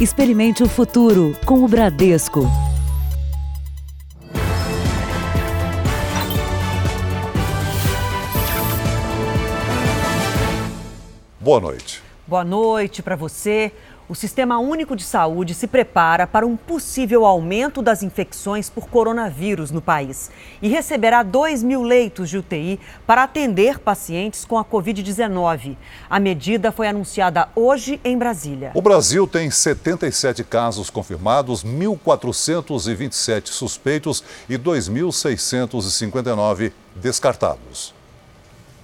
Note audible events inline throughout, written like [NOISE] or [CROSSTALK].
Experimente o futuro com o Bradesco. Boa noite. Boa noite para você. O Sistema Único de Saúde se prepara para um possível aumento das infecções por coronavírus no país e receberá 2 mil leitos de UTI para atender pacientes com a Covid-19. A medida foi anunciada hoje em Brasília. O Brasil tem 77 casos confirmados, 1.427 suspeitos e 2.659 descartados.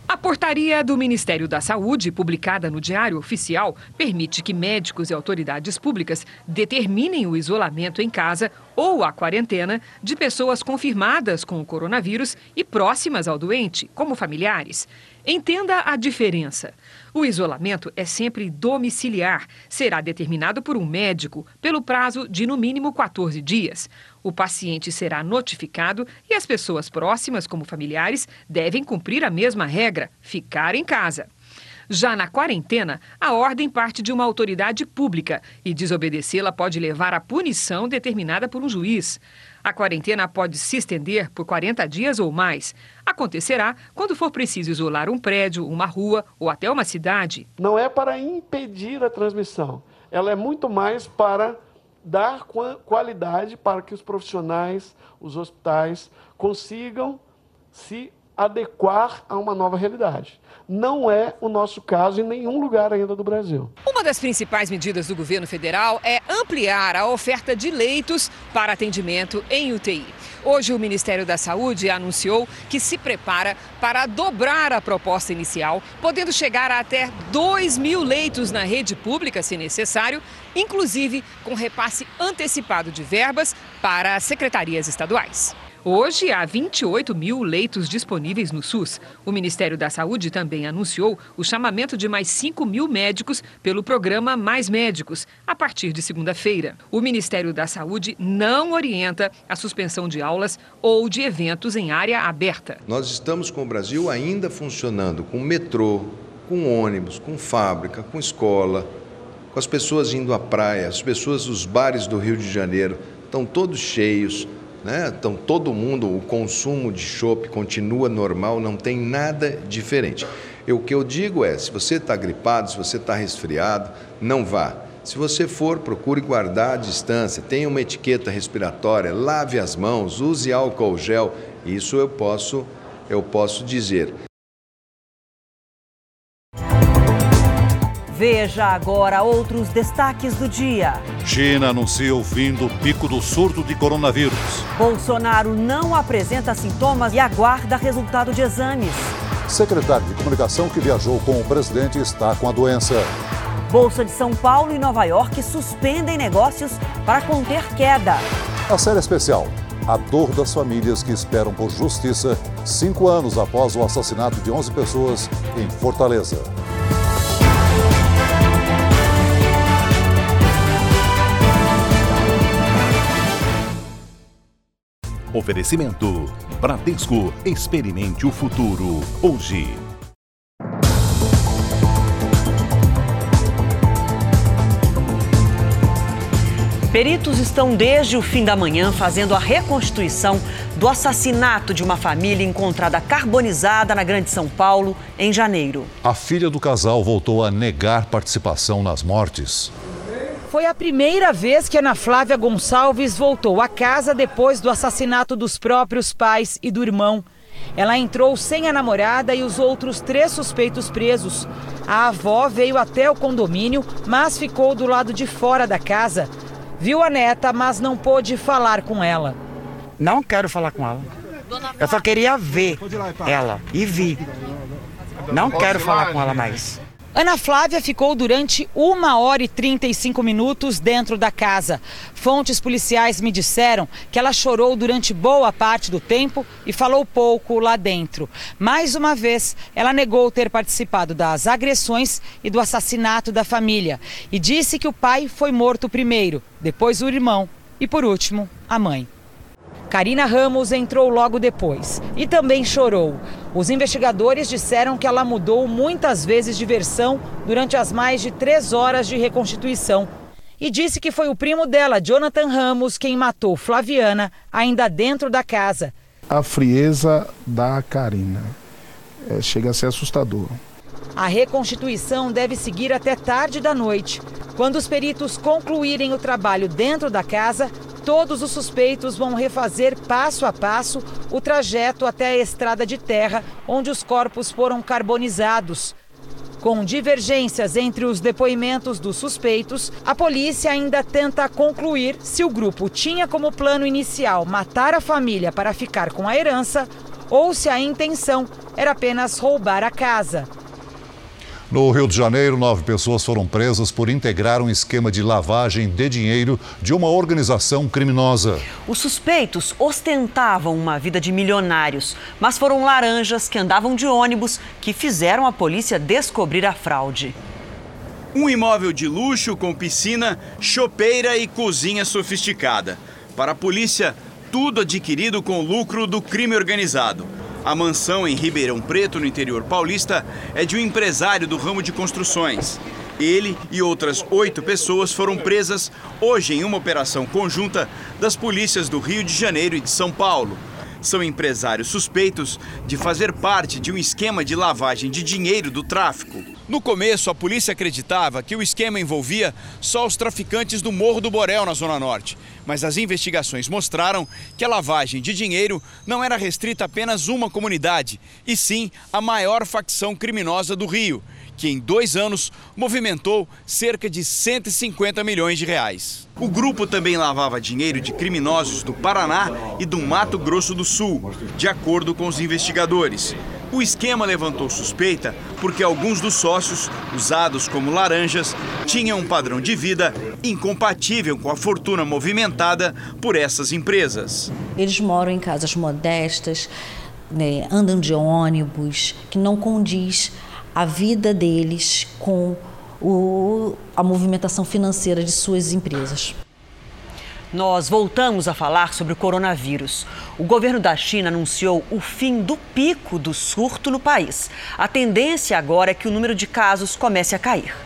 A portaria do Ministério da Saúde, publicada no Diário Oficial, permite que médicos e autoridades públicas determinem o isolamento em casa ou a quarentena de pessoas confirmadas com o coronavírus e próximas ao doente, como familiares. Entenda a diferença. O isolamento é sempre domiciliar, será determinado por um médico pelo prazo de no mínimo 14 dias. O paciente será notificado e as pessoas próximas, como familiares, devem cumprir a mesma regra: ficar em casa. Já na quarentena, a ordem parte de uma autoridade pública e desobedecê-la pode levar à punição determinada por um juiz. A quarentena pode se estender por 40 dias ou mais. Acontecerá quando for preciso isolar um prédio, uma rua ou até uma cidade. Não é para impedir a transmissão, ela é muito mais para dar qualidade para que os profissionais, os hospitais consigam se adequar a uma nova realidade. Não é o nosso caso em nenhum lugar ainda do Brasil. Uma das principais medidas do governo federal é ampliar a oferta de leitos para atendimento em UTI. Hoje, o Ministério da Saúde anunciou que se prepara para dobrar a proposta inicial, podendo chegar a até 2 mil leitos na rede pública, se necessário, inclusive com repasse antecipado de verbas para as secretarias estaduais. Hoje, há 28 mil leitos disponíveis no SUS. O Ministério da Saúde também anunciou o chamamento de mais 5 mil médicos pelo programa Mais Médicos, a partir de segunda-feira. O Ministério da Saúde não orienta a suspensão de aulas ou de eventos em área aberta. Nós estamos com o Brasil ainda funcionando com metrô, com ônibus, com fábrica, com escola, com as pessoas indo à praia, as pessoas, os bares do Rio de Janeiro estão todos cheios né? Então todo mundo, o consumo de chopp continua normal, não tem nada diferente. E o que eu digo é, se você está gripado, se você está resfriado, não vá. Se você for, procure guardar a distância, tenha uma etiqueta respiratória, lave as mãos, use álcool gel. Isso eu posso, eu posso dizer. Veja agora outros destaques do dia. China anuncia o fim do pico do surto de coronavírus. Bolsonaro não apresenta sintomas e aguarda resultado de exames. Secretário de Comunicação que viajou com o presidente está com a doença. Bolsa de São Paulo e Nova York suspendem negócios para conter queda. A série especial. A dor das famílias que esperam por justiça cinco anos após o assassinato de 11 pessoas em Fortaleza. Oferecimento: Bradesco. Experimente o futuro. Hoje. Peritos estão desde o fim da manhã fazendo a reconstituição do assassinato de uma família encontrada carbonizada na Grande São Paulo em janeiro. A filha do casal voltou a negar participação nas mortes. Foi a primeira vez que Ana Flávia Gonçalves voltou a casa depois do assassinato dos próprios pais e do irmão. Ela entrou sem a namorada e os outros três suspeitos presos. A avó veio até o condomínio, mas ficou do lado de fora da casa. Viu a neta, mas não pôde falar com ela. Não quero falar com ela. Eu só queria ver ela e vi. Não quero falar com ela mais. Ana Flávia ficou durante uma hora e 35 minutos dentro da casa. Fontes policiais me disseram que ela chorou durante boa parte do tempo e falou pouco lá dentro. Mais uma vez, ela negou ter participado das agressões e do assassinato da família e disse que o pai foi morto primeiro, depois o irmão e, por último, a mãe. Karina Ramos entrou logo depois e também chorou. Os investigadores disseram que ela mudou muitas vezes de versão durante as mais de três horas de reconstituição. e disse que foi o primo dela, Jonathan Ramos, quem matou Flaviana ainda dentro da casa. A frieza da Karina é, chega a ser assustador. A reconstituição deve seguir até tarde da noite. Quando os peritos concluírem o trabalho dentro da casa, todos os suspeitos vão refazer passo a passo o trajeto até a estrada de terra onde os corpos foram carbonizados. Com divergências entre os depoimentos dos suspeitos, a polícia ainda tenta concluir se o grupo tinha como plano inicial matar a família para ficar com a herança ou se a intenção era apenas roubar a casa. No Rio de Janeiro, nove pessoas foram presas por integrar um esquema de lavagem de dinheiro de uma organização criminosa. Os suspeitos ostentavam uma vida de milionários, mas foram laranjas que andavam de ônibus que fizeram a polícia descobrir a fraude. Um imóvel de luxo com piscina, chopeira e cozinha sofisticada. Para a polícia, tudo adquirido com lucro do crime organizado. A mansão em Ribeirão Preto, no interior paulista, é de um empresário do ramo de construções. Ele e outras oito pessoas foram presas hoje em uma operação conjunta das polícias do Rio de Janeiro e de São Paulo. São empresários suspeitos de fazer parte de um esquema de lavagem de dinheiro do tráfico. No começo, a polícia acreditava que o esquema envolvia só os traficantes do Morro do Borel, na Zona Norte. Mas as investigações mostraram que a lavagem de dinheiro não era restrita a apenas uma comunidade, e sim a maior facção criminosa do Rio, que em dois anos movimentou cerca de 150 milhões de reais. O grupo também lavava dinheiro de criminosos do Paraná e do Mato Grosso do Sul, de acordo com os investigadores. O esquema levantou suspeita porque alguns dos sócios, usados como laranjas, tinham um padrão de vida incompatível com a fortuna movimentada por essas empresas. Eles moram em casas modestas, né, andam de ônibus, que não condiz a vida deles com o, a movimentação financeira de suas empresas. Nós voltamos a falar sobre o coronavírus. O governo da China anunciou o fim do pico do surto no país. A tendência agora é que o número de casos comece a cair.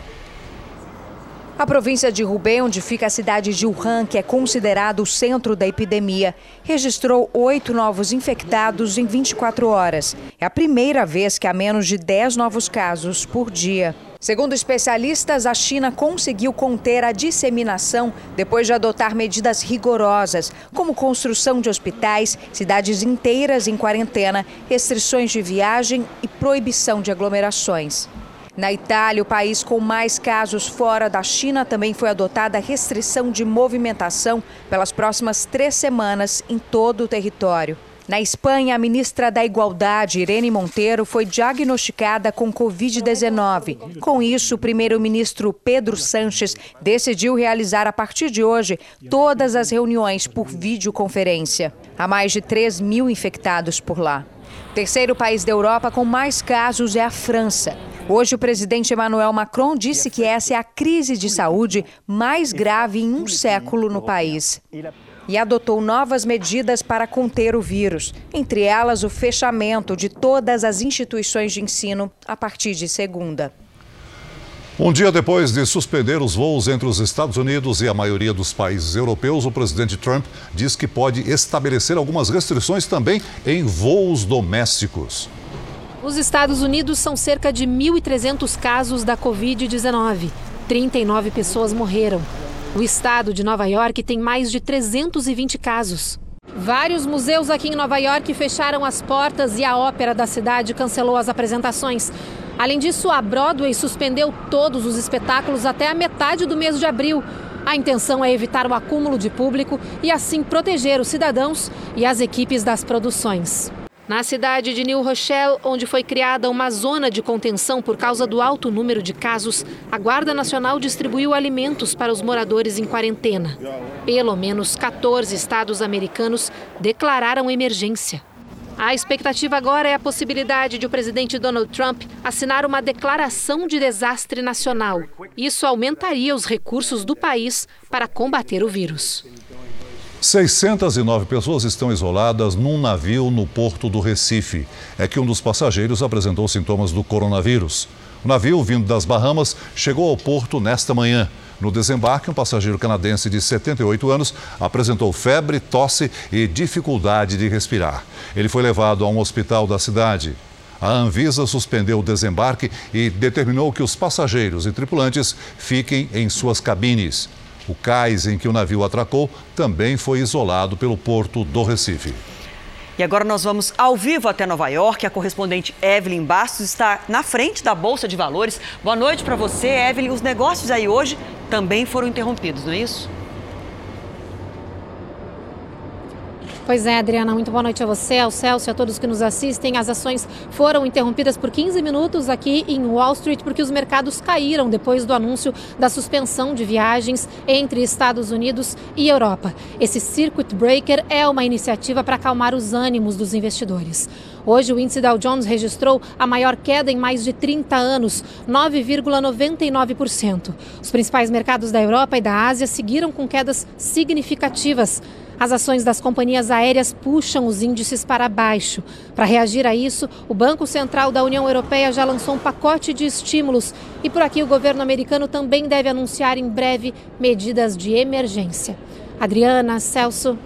A província de Hubei, onde fica a cidade de Wuhan, que é considerado o centro da epidemia, registrou oito novos infectados em 24 horas. É a primeira vez que há menos de 10 novos casos por dia. Segundo especialistas, a China conseguiu conter a disseminação depois de adotar medidas rigorosas, como construção de hospitais, cidades inteiras em quarentena, restrições de viagem e proibição de aglomerações. Na Itália, o país com mais casos fora da China, também foi adotada restrição de movimentação pelas próximas três semanas em todo o território. Na Espanha, a ministra da Igualdade, Irene Monteiro, foi diagnosticada com Covid-19. Com isso, o primeiro-ministro Pedro Sanches decidiu realizar a partir de hoje todas as reuniões por videoconferência. Há mais de 3 mil infectados por lá. Terceiro país da Europa com mais casos é a França. Hoje, o presidente Emmanuel Macron disse que essa é a crise de saúde mais grave em um século no país. E adotou novas medidas para conter o vírus, entre elas o fechamento de todas as instituições de ensino a partir de segunda. Um dia depois de suspender os voos entre os Estados Unidos e a maioria dos países europeus, o presidente Trump diz que pode estabelecer algumas restrições também em voos domésticos. Nos Estados Unidos são cerca de 1.300 casos da Covid-19. 39 pessoas morreram. O estado de Nova York tem mais de 320 casos. Vários museus aqui em Nova York fecharam as portas e a ópera da cidade cancelou as apresentações. Além disso, a Broadway suspendeu todos os espetáculos até a metade do mês de abril. A intenção é evitar o acúmulo de público e assim proteger os cidadãos e as equipes das produções. Na cidade de New Rochelle, onde foi criada uma zona de contenção por causa do alto número de casos, a Guarda Nacional distribuiu alimentos para os moradores em quarentena. Pelo menos 14 estados americanos declararam emergência. A expectativa agora é a possibilidade de o presidente Donald Trump assinar uma declaração de desastre nacional. Isso aumentaria os recursos do país para combater o vírus. 609 pessoas estão isoladas num navio no porto do Recife. É que um dos passageiros apresentou sintomas do coronavírus. O navio, vindo das Bahamas, chegou ao porto nesta manhã. No desembarque, um passageiro canadense de 78 anos apresentou febre, tosse e dificuldade de respirar. Ele foi levado a um hospital da cidade. A Anvisa suspendeu o desembarque e determinou que os passageiros e tripulantes fiquem em suas cabines. O cais em que o navio atracou também foi isolado pelo porto do Recife. E agora nós vamos ao vivo até Nova York. A correspondente Evelyn Bastos está na frente da Bolsa de Valores. Boa noite para você, Evelyn. Os negócios aí hoje também foram interrompidos, não é isso? Pois é, Adriana, muito boa noite a você, ao Celso e a todos que nos assistem. As ações foram interrompidas por 15 minutos aqui em Wall Street porque os mercados caíram depois do anúncio da suspensão de viagens entre Estados Unidos e Europa. Esse circuit breaker é uma iniciativa para acalmar os ânimos dos investidores. Hoje, o índice Dow Jones registrou a maior queda em mais de 30 anos, 9,99%. Os principais mercados da Europa e da Ásia seguiram com quedas significativas. As ações das companhias aéreas puxam os índices para baixo. Para reagir a isso, o Banco Central da União Europeia já lançou um pacote de estímulos e por aqui o governo americano também deve anunciar em breve medidas de emergência. Adriana, Celso.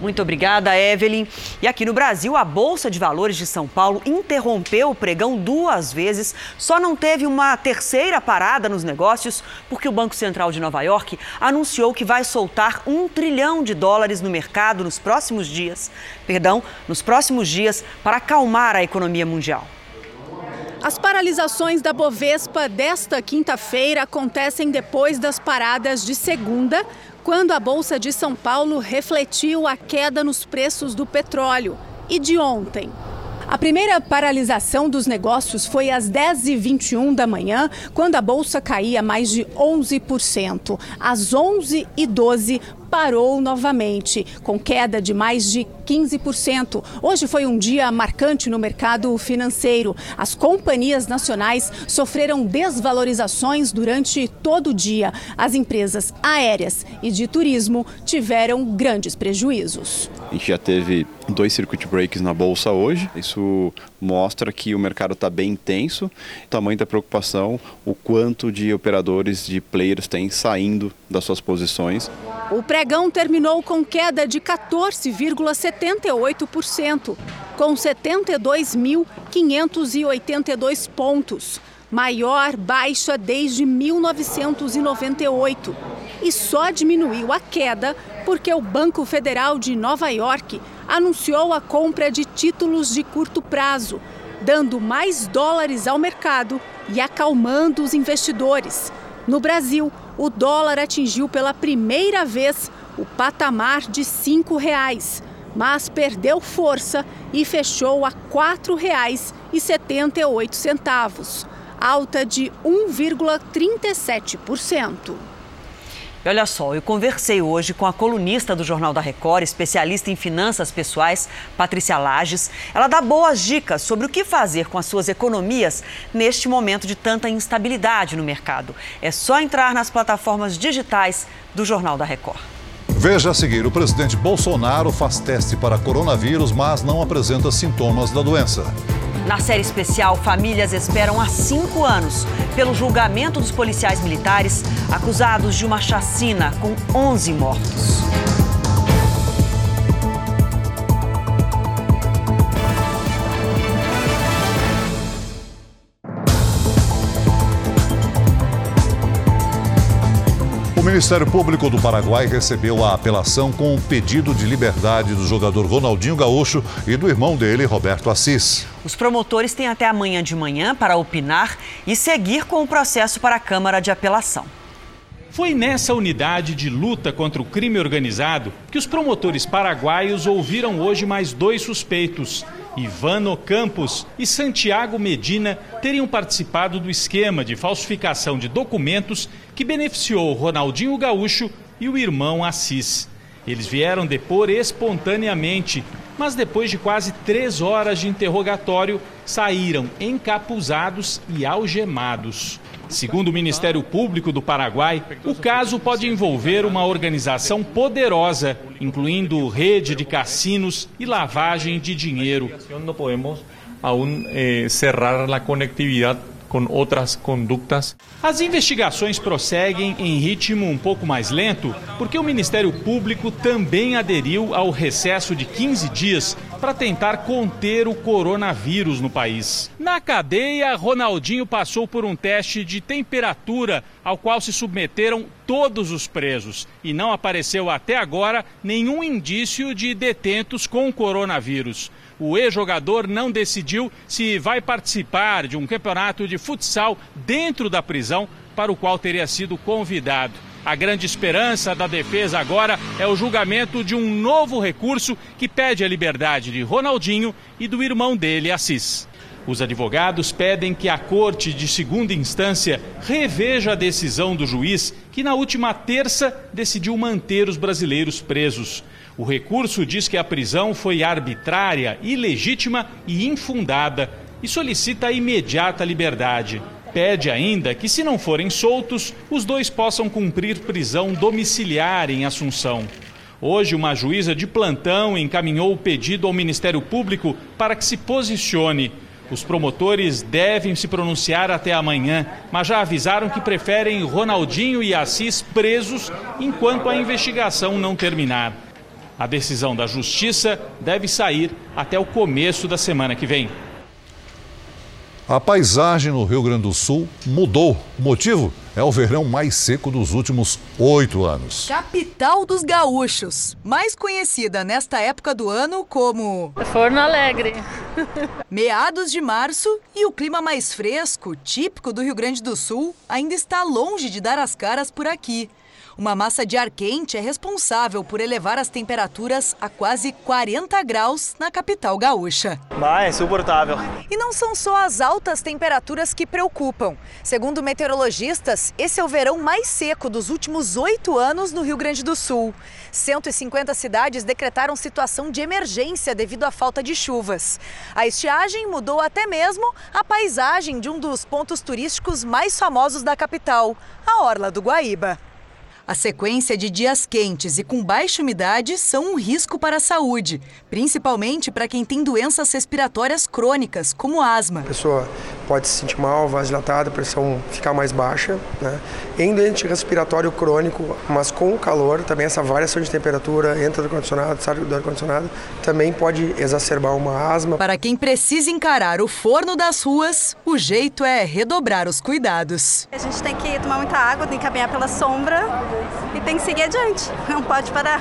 Muito obrigada, Evelyn. E aqui no Brasil, a Bolsa de Valores de São Paulo interrompeu o pregão duas vezes. Só não teve uma terceira parada nos negócios, porque o Banco Central de Nova York anunciou que vai soltar um trilhão de dólares no mercado nos próximos dias. Perdão, nos próximos dias, para acalmar a economia mundial. As paralisações da Bovespa desta quinta-feira acontecem depois das paradas de segunda, quando a Bolsa de São Paulo refletiu a queda nos preços do petróleo, e de ontem. A primeira paralisação dos negócios foi às 10h21 da manhã, quando a bolsa caía mais de 11%. Às 11h12, parou novamente, com queda de mais de 15%. Hoje foi um dia marcante no mercado financeiro. As companhias nacionais sofreram desvalorizações durante todo o dia. As empresas aéreas e de turismo tiveram grandes prejuízos. A gente já teve dois circuit breaks na bolsa hoje. Isso mostra que o mercado está bem intenso. O tamanho da preocupação, o quanto de operadores, de players têm saindo das suas posições. O pregão terminou com queda de 14,78%, com 72.582 pontos, maior baixa desde 1998. E só diminuiu a queda porque o Banco Federal de Nova York anunciou a compra de títulos de curto prazo, dando mais dólares ao mercado e acalmando os investidores. No Brasil, o dólar atingiu pela primeira vez o patamar de R$ 5,00, mas perdeu força e fechou a R$ 4,78, alta de 1,37%. E olha só, eu conversei hoje com a colunista do Jornal da Record, especialista em finanças pessoais, Patrícia Lages. Ela dá boas dicas sobre o que fazer com as suas economias neste momento de tanta instabilidade no mercado. É só entrar nas plataformas digitais do Jornal da Record. Veja a seguir: o presidente Bolsonaro faz teste para coronavírus, mas não apresenta sintomas da doença. Na série especial, famílias esperam há cinco anos pelo julgamento dos policiais militares acusados de uma chacina com 11 mortos. Ministério Público do Paraguai recebeu a apelação com um pedido de liberdade do jogador Ronaldinho Gaúcho e do irmão dele, Roberto Assis. Os promotores têm até amanhã de manhã para opinar e seguir com o processo para a Câmara de Apelação. Foi nessa unidade de luta contra o crime organizado que os promotores paraguaios ouviram hoje mais dois suspeitos. Ivano Campos e Santiago Medina teriam participado do esquema de falsificação de documentos que beneficiou Ronaldinho Gaúcho e o irmão Assis. Eles vieram depor espontaneamente, mas depois de quase três horas de interrogatório, saíram encapuzados e algemados. Segundo o Ministério Público do Paraguai, o caso pode envolver uma organização poderosa, incluindo rede de cassinos e lavagem de dinheiro. Não podemos aún eh, cerrar a conectividade com outras condutas. As investigações prosseguem em ritmo um pouco mais lento, porque o Ministério Público também aderiu ao recesso de 15 dias para tentar conter o coronavírus no país. Na cadeia, Ronaldinho passou por um teste de temperatura ao qual se submeteram todos os presos e não apareceu até agora nenhum indício de detentos com coronavírus o ex-jogador não decidiu se vai participar de um campeonato de futsal dentro da prisão para o qual teria sido convidado. A grande esperança da defesa agora é o julgamento de um novo recurso que pede a liberdade de Ronaldinho e do irmão dele, Assis. Os advogados pedem que a corte de segunda instância reveja a decisão do juiz que, na última terça, decidiu manter os brasileiros presos. O recurso diz que a prisão foi arbitrária, ilegítima e infundada e solicita a imediata liberdade. Pede ainda que, se não forem soltos, os dois possam cumprir prisão domiciliar em Assunção. Hoje, uma juíza de plantão encaminhou o pedido ao Ministério Público para que se posicione. Os promotores devem se pronunciar até amanhã, mas já avisaram que preferem Ronaldinho e Assis presos enquanto a investigação não terminar. A decisão da Justiça deve sair até o começo da semana que vem. A paisagem no Rio Grande do Sul mudou. O motivo é o verão mais seco dos últimos oito anos. Capital dos Gaúchos, mais conhecida nesta época do ano como. Forno Alegre. [LAUGHS] Meados de março e o clima mais fresco, típico do Rio Grande do Sul, ainda está longe de dar as caras por aqui. Uma massa de ar quente é responsável por elevar as temperaturas a quase 40 graus na capital gaúcha. Vai, é insuportável. E não são só as altas temperaturas que preocupam. Segundo meteorologistas, esse é o verão mais seco dos últimos oito anos no Rio Grande do Sul. 150 cidades decretaram situação de emergência devido à falta de chuvas. A estiagem mudou até mesmo a paisagem de um dos pontos turísticos mais famosos da capital, a Orla do Guaíba. A sequência de dias quentes e com baixa umidade são um risco para a saúde, principalmente para quem tem doenças respiratórias crônicas, como asma. A pessoa pode se sentir mal, vasodilatada, a pressão ficar mais baixa. Né? Em doente respiratório crônico, mas com o calor, também essa variação de temperatura, entra do ar-condicionado, sai do ar-condicionado, também pode exacerbar uma asma. Para quem precisa encarar o forno das ruas, o jeito é redobrar os cuidados. A gente tem que tomar muita água, tem que caminhar pela sombra tem que seguir adiante, não pode parar.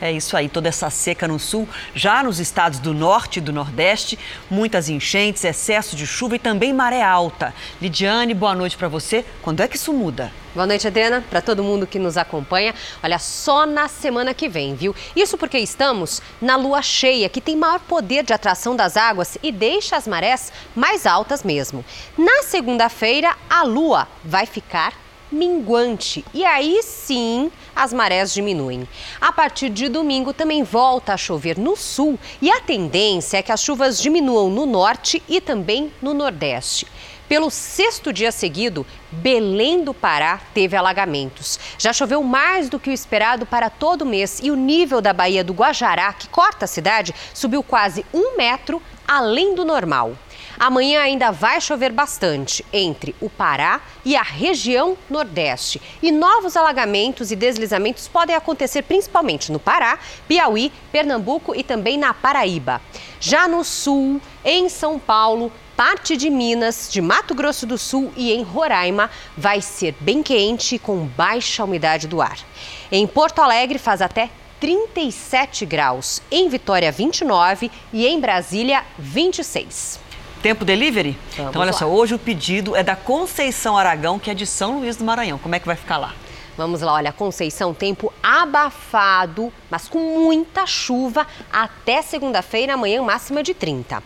É isso aí, toda essa seca no sul, já nos estados do norte e do nordeste, muitas enchentes, excesso de chuva e também maré alta. Lidiane, boa noite para você. Quando é que isso muda? Boa noite, Adriana, para todo mundo que nos acompanha. Olha, só na semana que vem, viu? Isso porque estamos na lua cheia, que tem maior poder de atração das águas e deixa as marés mais altas mesmo. Na segunda-feira, a lua vai ficar minguante e aí sim as marés diminuem. A partir de domingo também volta a chover no sul e a tendência é que as chuvas diminuam no norte e também no nordeste. Pelo sexto dia seguido, Belém do Pará teve alagamentos. Já choveu mais do que o esperado para todo mês e o nível da Baía do Guajará, que corta a cidade, subiu quase um metro além do normal. Amanhã ainda vai chover bastante entre o Pará e a região Nordeste. E novos alagamentos e deslizamentos podem acontecer principalmente no Pará, Piauí, Pernambuco e também na Paraíba. Já no Sul, em São Paulo, parte de Minas, de Mato Grosso do Sul e em Roraima vai ser bem quente com baixa umidade do ar. Em Porto Alegre faz até 37 graus, em Vitória 29 e em Brasília 26. Tempo delivery? Vamos então, olha lá. só, hoje o pedido é da Conceição Aragão, que é de São Luís do Maranhão. Como é que vai ficar lá? Vamos lá, olha, Conceição, tempo abafado, mas com muita chuva até segunda-feira, amanhã máxima de 30.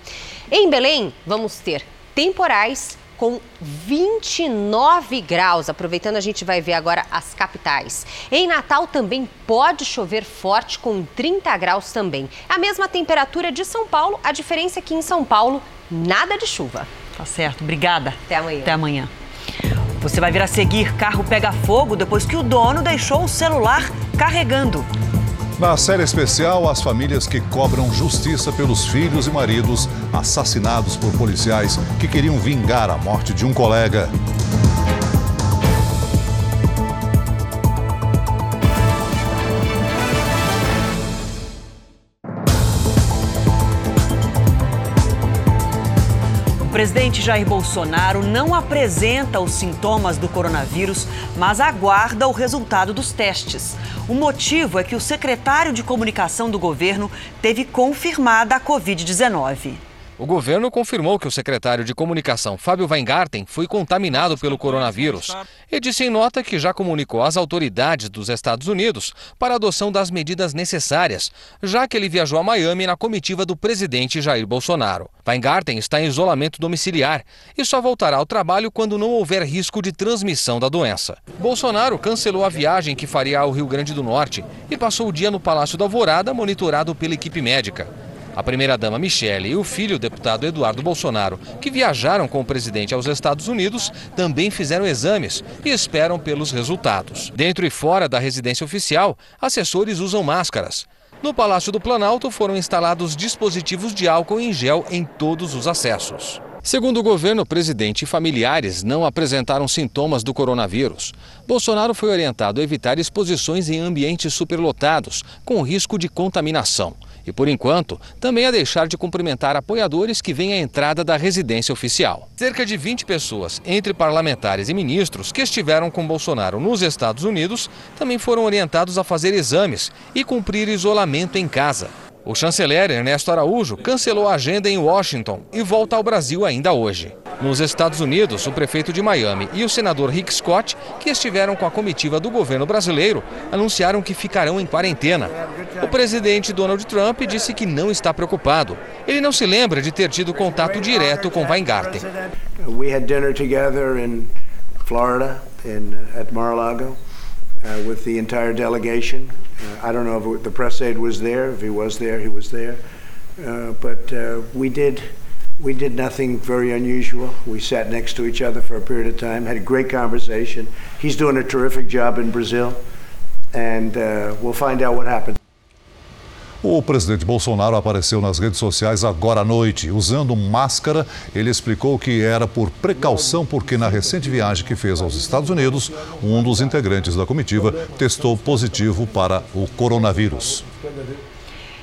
Em Belém, vamos ter temporais com 29 graus. Aproveitando, a gente vai ver agora as capitais. Em Natal também pode chover forte com 30 graus também. A mesma temperatura de São Paulo, a diferença é que em São Paulo nada de chuva. Tá certo, obrigada. Até amanhã. Até amanhã. Você vai vir a seguir: carro pega fogo depois que o dono deixou o celular carregando. Na série especial, as famílias que cobram justiça pelos filhos e maridos assassinados por policiais que queriam vingar a morte de um colega. Presidente Jair Bolsonaro não apresenta os sintomas do coronavírus, mas aguarda o resultado dos testes. O motivo é que o secretário de comunicação do governo teve confirmada a Covid-19. O governo confirmou que o secretário de comunicação, Fábio Weingarten, foi contaminado pelo coronavírus e disse em nota que já comunicou às autoridades dos Estados Unidos para a adoção das medidas necessárias, já que ele viajou a Miami na comitiva do presidente Jair Bolsonaro. Weingarten está em isolamento domiciliar e só voltará ao trabalho quando não houver risco de transmissão da doença. Bolsonaro cancelou a viagem que faria ao Rio Grande do Norte e passou o dia no Palácio da Alvorada, monitorado pela equipe médica. A primeira-dama Michele e o filho, o deputado Eduardo Bolsonaro, que viajaram com o presidente aos Estados Unidos, também fizeram exames e esperam pelos resultados. Dentro e fora da residência oficial, assessores usam máscaras. No Palácio do Planalto foram instalados dispositivos de álcool em gel em todos os acessos. Segundo o governo, o presidente e familiares não apresentaram sintomas do coronavírus. Bolsonaro foi orientado a evitar exposições em ambientes superlotados, com risco de contaminação. E, por enquanto, também a deixar de cumprimentar apoiadores que vêm à entrada da residência oficial. Cerca de 20 pessoas, entre parlamentares e ministros, que estiveram com Bolsonaro nos Estados Unidos, também foram orientados a fazer exames e cumprir isolamento em casa. O chanceler Ernesto Araújo cancelou a agenda em Washington e volta ao Brasil ainda hoje. Nos Estados Unidos, o prefeito de Miami e o senador Rick Scott, que estiveram com a comitiva do governo brasileiro, anunciaram que ficarão em quarentena. O presidente Donald Trump disse que não está preocupado. Ele não se lembra de ter tido contato direto com Weingarten. We Florida, at Mar-a-Lago, uh, with the entire delegation. Uh, I don't know if the press aide was there. If he was there, he was there. Uh, but uh, we did we did nothing very unusual. We sat next to each other for a period of time, had a great conversation. He's doing a terrific job in Brazil, and uh, we'll find out what happens. O presidente Bolsonaro apareceu nas redes sociais agora à noite. Usando máscara, ele explicou que era por precaução, porque na recente viagem que fez aos Estados Unidos, um dos integrantes da comitiva testou positivo para o coronavírus.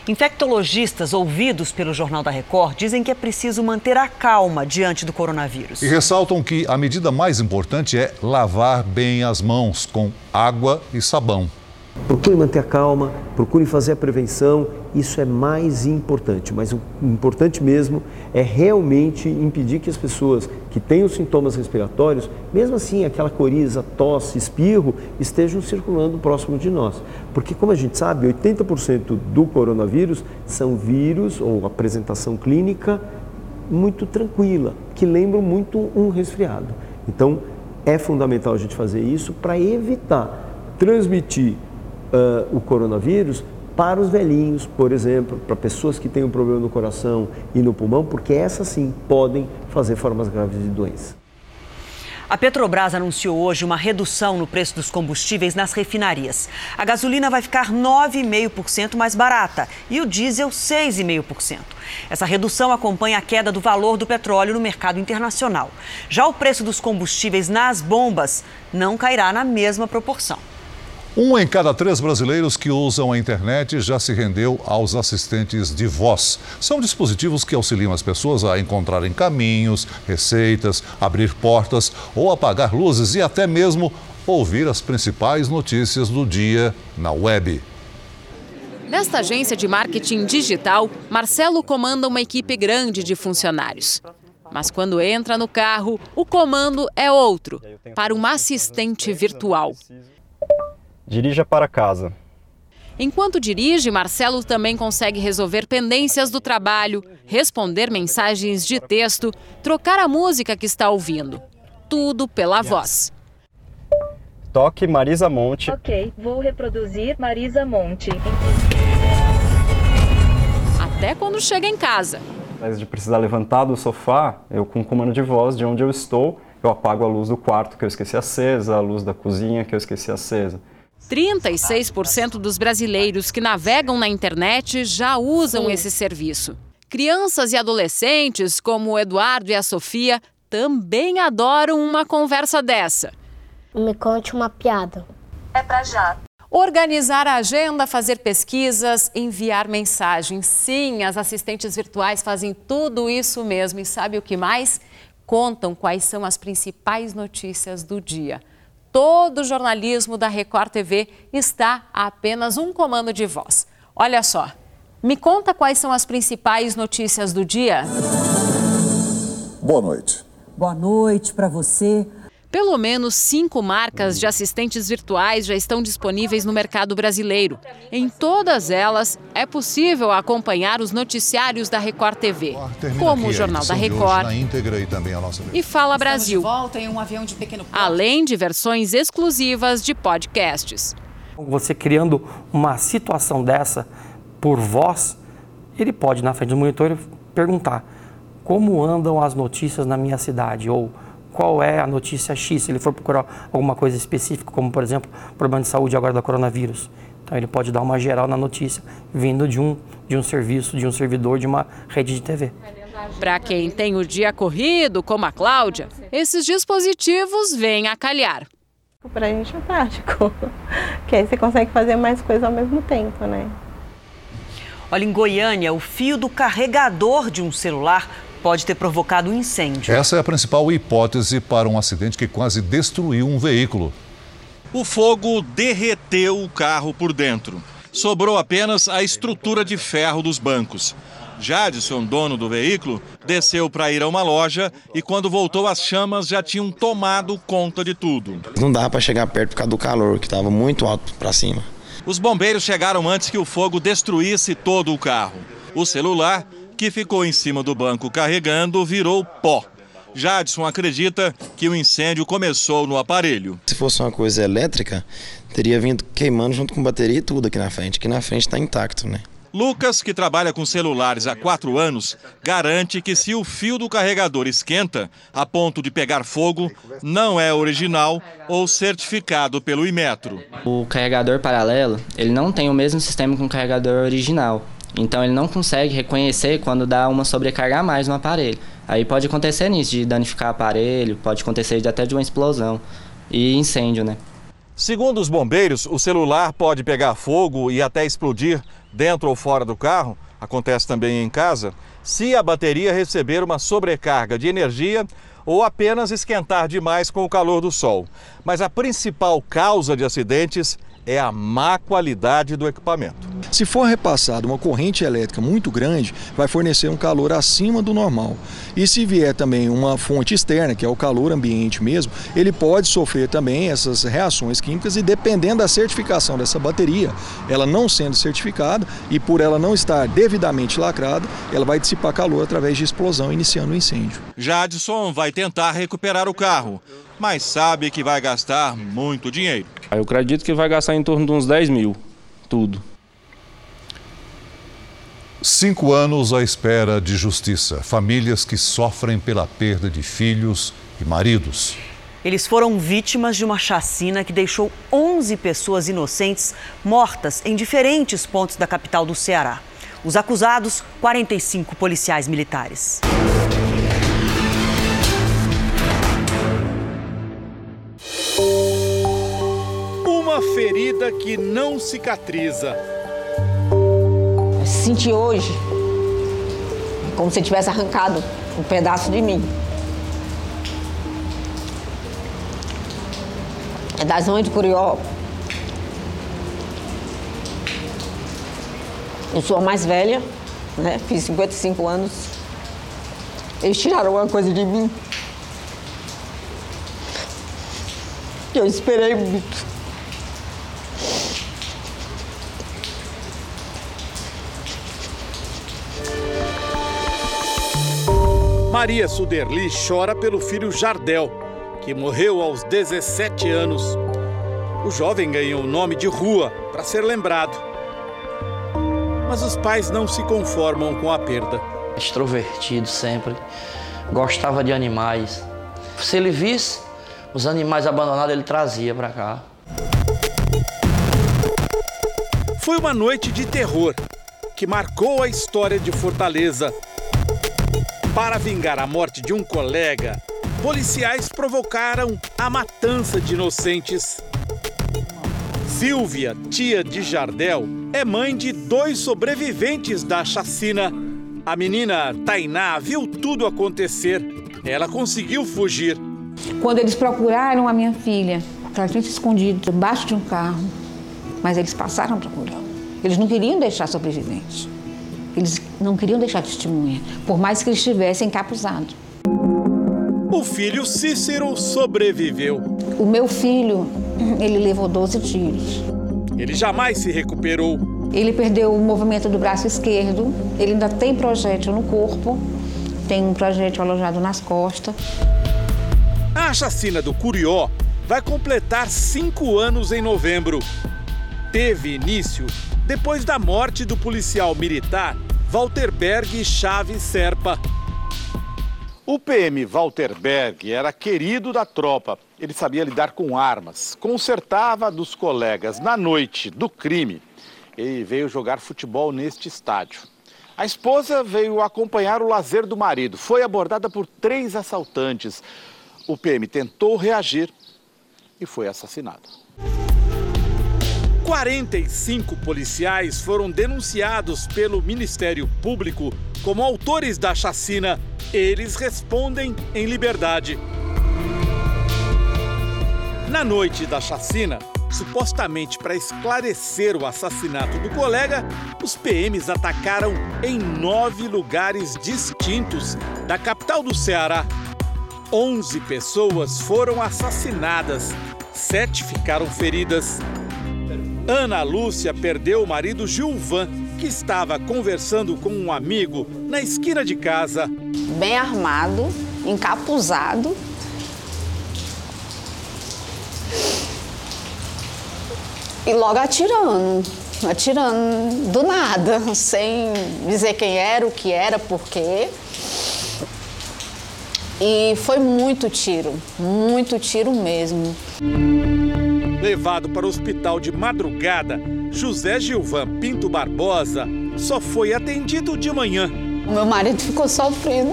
Infectologistas ouvidos pelo Jornal da Record dizem que é preciso manter a calma diante do coronavírus. E ressaltam que a medida mais importante é lavar bem as mãos com água e sabão. Procure manter a calma, procure fazer a prevenção, isso é mais importante. Mas o importante mesmo é realmente impedir que as pessoas que têm os sintomas respiratórios, mesmo assim aquela coriza, tosse, espirro, estejam circulando próximo de nós. Porque, como a gente sabe, 80% do coronavírus são vírus ou apresentação clínica muito tranquila, que lembram muito um resfriado. Então, é fundamental a gente fazer isso para evitar transmitir uh, o coronavírus para os velhinhos, por exemplo, para pessoas que têm um problema no coração e no pulmão, porque essas sim podem fazer formas graves de doença. A Petrobras anunciou hoje uma redução no preço dos combustíveis nas refinarias. A gasolina vai ficar 9,5% mais barata e o diesel 6,5%. Essa redução acompanha a queda do valor do petróleo no mercado internacional. Já o preço dos combustíveis nas bombas não cairá na mesma proporção. Um em cada três brasileiros que usam a internet já se rendeu aos assistentes de voz. São dispositivos que auxiliam as pessoas a encontrarem caminhos, receitas, abrir portas ou apagar luzes e até mesmo ouvir as principais notícias do dia na web. Nesta agência de marketing digital, Marcelo comanda uma equipe grande de funcionários. Mas quando entra no carro, o comando é outro para uma assistente virtual. Dirija para casa. Enquanto dirige, Marcelo também consegue resolver pendências do trabalho, responder mensagens de texto, trocar a música que está ouvindo. Tudo pela voz. Toque Marisa Monte. Ok, vou reproduzir Marisa Monte. Até quando chega em casa. Ao invés de precisar levantar do sofá, eu com o comando de voz de onde eu estou, eu apago a luz do quarto que eu esqueci acesa, a luz da cozinha que eu esqueci acesa. 36% dos brasileiros que navegam na internet já usam Sim. esse serviço. Crianças e adolescentes, como o Eduardo e a Sofia, também adoram uma conversa dessa. Me conte uma piada. É pra já. Organizar a agenda, fazer pesquisas, enviar mensagens. Sim, as assistentes virtuais fazem tudo isso mesmo. E sabe o que mais? Contam quais são as principais notícias do dia. Todo o jornalismo da Record TV está a apenas um comando de voz. Olha só, me conta quais são as principais notícias do dia. Boa noite. Boa noite para você. Pelo menos cinco marcas de assistentes virtuais já estão disponíveis no mercado brasileiro. Em todas elas, é possível acompanhar os noticiários da Record TV, Termina como o Jornal da Record e e Fala Brasil, um de além de versões exclusivas de podcasts. Você criando uma situação dessa por voz, ele pode, na frente do monitor, perguntar como andam as notícias na minha cidade ou qual é a notícia X, se ele for procurar alguma coisa específica, como por exemplo, problema de saúde agora da coronavírus. Então ele pode dar uma geral na notícia vindo de um, de um serviço, de um servidor de uma rede de TV. Para quem tem o dia corrido, como a Cláudia, esses dispositivos vêm a calhar. Pra gente é prático, [LAUGHS] que aí você consegue fazer mais coisas ao mesmo tempo, né? Olha, em Goiânia, o fio do carregador de um celular pode ter provocado um incêndio. Essa é a principal hipótese para um acidente que quase destruiu um veículo. O fogo derreteu o carro por dentro. Sobrou apenas a estrutura de ferro dos bancos. Jadson, dono do veículo, desceu para ir a uma loja e quando voltou as chamas já tinham tomado conta de tudo. Não dava para chegar perto por causa do calor, que estava muito alto para cima. Os bombeiros chegaram antes que o fogo destruísse todo o carro. O celular, que ficou em cima do banco carregando, virou pó. Jadson acredita que o incêndio começou no aparelho. Se fosse uma coisa elétrica, teria vindo queimando junto com bateria e tudo aqui na frente. Aqui na frente está intacto, né? Lucas, que trabalha com celulares há quatro anos, garante que se o fio do carregador esquenta a ponto de pegar fogo, não é original ou certificado pelo Imetro. O carregador paralelo, ele não tem o mesmo sistema que um carregador original. Então ele não consegue reconhecer quando dá uma sobrecarga a mais no aparelho. Aí pode acontecer nisso, de danificar o aparelho, pode acontecer de até de uma explosão e incêndio, né? Segundo os bombeiros, o celular pode pegar fogo e até explodir dentro ou fora do carro, acontece também em casa, se a bateria receber uma sobrecarga de energia ou apenas esquentar demais com o calor do sol. Mas a principal causa de acidentes é a má qualidade do equipamento. Se for repassada uma corrente elétrica muito grande, vai fornecer um calor acima do normal. E se vier também uma fonte externa, que é o calor ambiente mesmo, ele pode sofrer também essas reações químicas e dependendo da certificação dessa bateria, ela não sendo certificada e por ela não estar devidamente lacrada, ela vai dissipar calor através de explosão, iniciando o um incêndio. Jadson vai tentar recuperar o carro, mas sabe que vai gastar muito dinheiro. Eu acredito que vai gastar em torno de uns 10 mil, tudo. Cinco anos à espera de justiça. Famílias que sofrem pela perda de filhos e maridos. Eles foram vítimas de uma chacina que deixou 11 pessoas inocentes mortas em diferentes pontos da capital do Ceará. Os acusados, 45 policiais militares. Ferida que não cicatriza. Senti hoje como se tivesse arrancado um pedaço de mim. É da zona de Curió. Eu sou a mais velha, né? Fiz 55 anos. Eles tiraram uma coisa de mim. Eu esperei muito. Maria Suderli chora pelo filho Jardel, que morreu aos 17 anos. O jovem ganhou o nome de rua para ser lembrado. Mas os pais não se conformam com a perda. Extrovertido sempre, gostava de animais. Se ele visse os animais abandonados, ele trazia para cá. Foi uma noite de terror que marcou a história de Fortaleza. Para vingar a morte de um colega, policiais provocaram a matança de inocentes. Silvia, tia de Jardel, é mãe de dois sobreviventes da chacina. A menina Tainá viu tudo acontecer. Ela conseguiu fugir. Quando eles procuraram a minha filha, ela tinha se escondido debaixo de um carro, mas eles passaram procurando. Eles não queriam deixar sobrevivente. Eles não queriam deixar testemunha, por mais que eles estivessem encapuzados. O filho Cícero sobreviveu. O meu filho, ele levou 12 tiros. Ele jamais se recuperou. Ele perdeu o movimento do braço esquerdo, ele ainda tem projétil no corpo, tem um projétil alojado nas costas. A chacina do Curió vai completar cinco anos em novembro. Teve início depois da morte do policial militar Walter Berg Chaves Serpa. O PM Walter Berg era querido da tropa. Ele sabia lidar com armas, consertava dos colegas na noite do crime. Ele veio jogar futebol neste estádio. A esposa veio acompanhar o lazer do marido. Foi abordada por três assaltantes. O PM tentou reagir e foi assassinado. 45 policiais foram denunciados pelo Ministério Público como autores da chacina. Eles respondem em liberdade. Na noite da chacina, supostamente para esclarecer o assassinato do colega, os PMs atacaram em nove lugares distintos da capital do Ceará. 11 pessoas foram assassinadas, sete ficaram feridas. Ana Lúcia perdeu o marido Gilvan, que estava conversando com um amigo na esquina de casa. Bem armado, encapuzado. E logo atirando, atirando do nada, [LAUGHS] sem dizer quem era, o que era, por quê. E foi muito tiro, muito tiro mesmo. Levado para o hospital de madrugada, José Gilvan Pinto Barbosa só foi atendido de manhã. O meu marido ficou sofrendo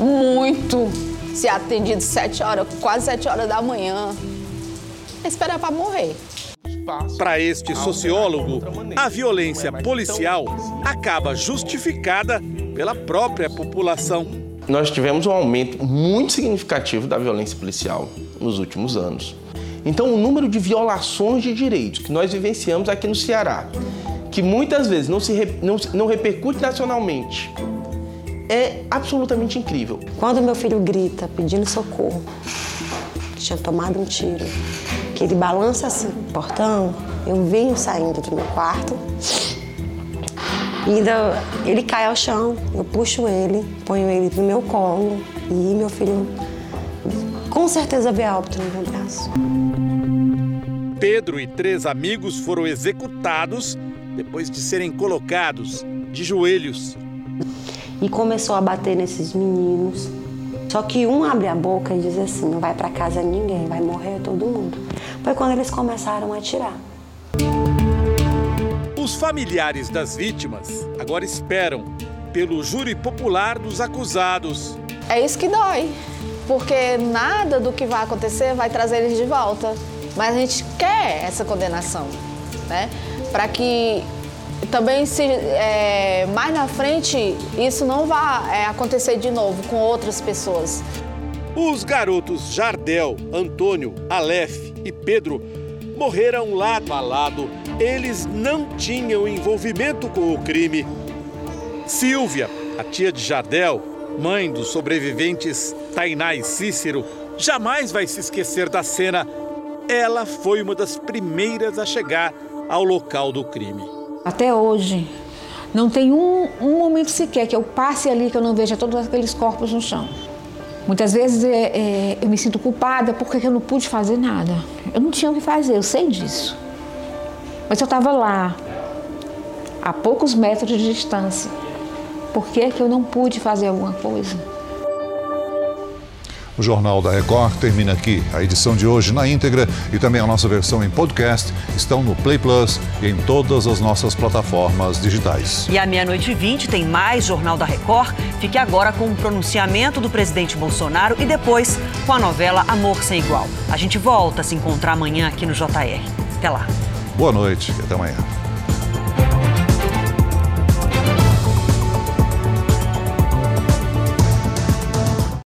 muito. Se atendido sete horas, quase sete horas da manhã. Esperar para morrer. Para este sociólogo, a violência policial acaba justificada pela própria população. Nós tivemos um aumento muito significativo da violência policial nos últimos anos. Então, o número de violações de direitos que nós vivenciamos aqui no Ceará, que muitas vezes não, se, não, não repercute nacionalmente, é absolutamente incrível. Quando meu filho grita pedindo socorro, que tinha tomado um tiro, que ele balança assim o portão, eu venho saindo do meu quarto. Ainda ele cai ao chão, eu puxo ele, ponho ele no meu colo e meu filho com certeza vê óbito no meu braço. Pedro e três amigos foram executados depois de serem colocados de joelhos. E começou a bater nesses meninos. Só que um abre a boca e diz assim: não vai para casa ninguém, vai morrer todo mundo. Foi quando eles começaram a atirar. Os familiares das vítimas agora esperam pelo júri popular dos acusados. É isso que dói, porque nada do que vai acontecer vai trazer eles de volta. Mas a gente quer essa condenação, né? Para que também se é, mais na frente isso não vá é, acontecer de novo com outras pessoas. Os garotos Jardel, Antônio, Aleph e Pedro morreram lado a lado. Eles não tinham envolvimento com o crime. Silvia, a tia de Jardel, mãe dos sobreviventes Tainá e Cícero, jamais vai se esquecer da cena. Ela foi uma das primeiras a chegar ao local do crime. Até hoje, não tem um, um momento sequer que eu passe ali que eu não veja todos aqueles corpos no chão. Muitas vezes é, é, eu me sinto culpada porque eu não pude fazer nada. Eu não tinha o que fazer, eu sei disso. Mas eu estava lá, a poucos metros de distância. Por que, que eu não pude fazer alguma coisa? O Jornal da Record termina aqui. A edição de hoje na íntegra e também a nossa versão em podcast estão no Play Plus e em todas as nossas plataformas digitais. E à meia-noite e vinte tem mais Jornal da Record. Fique agora com o pronunciamento do presidente Bolsonaro e depois com a novela Amor Sem Igual. A gente volta a se encontrar amanhã aqui no JR. Até lá. Boa noite e até amanhã.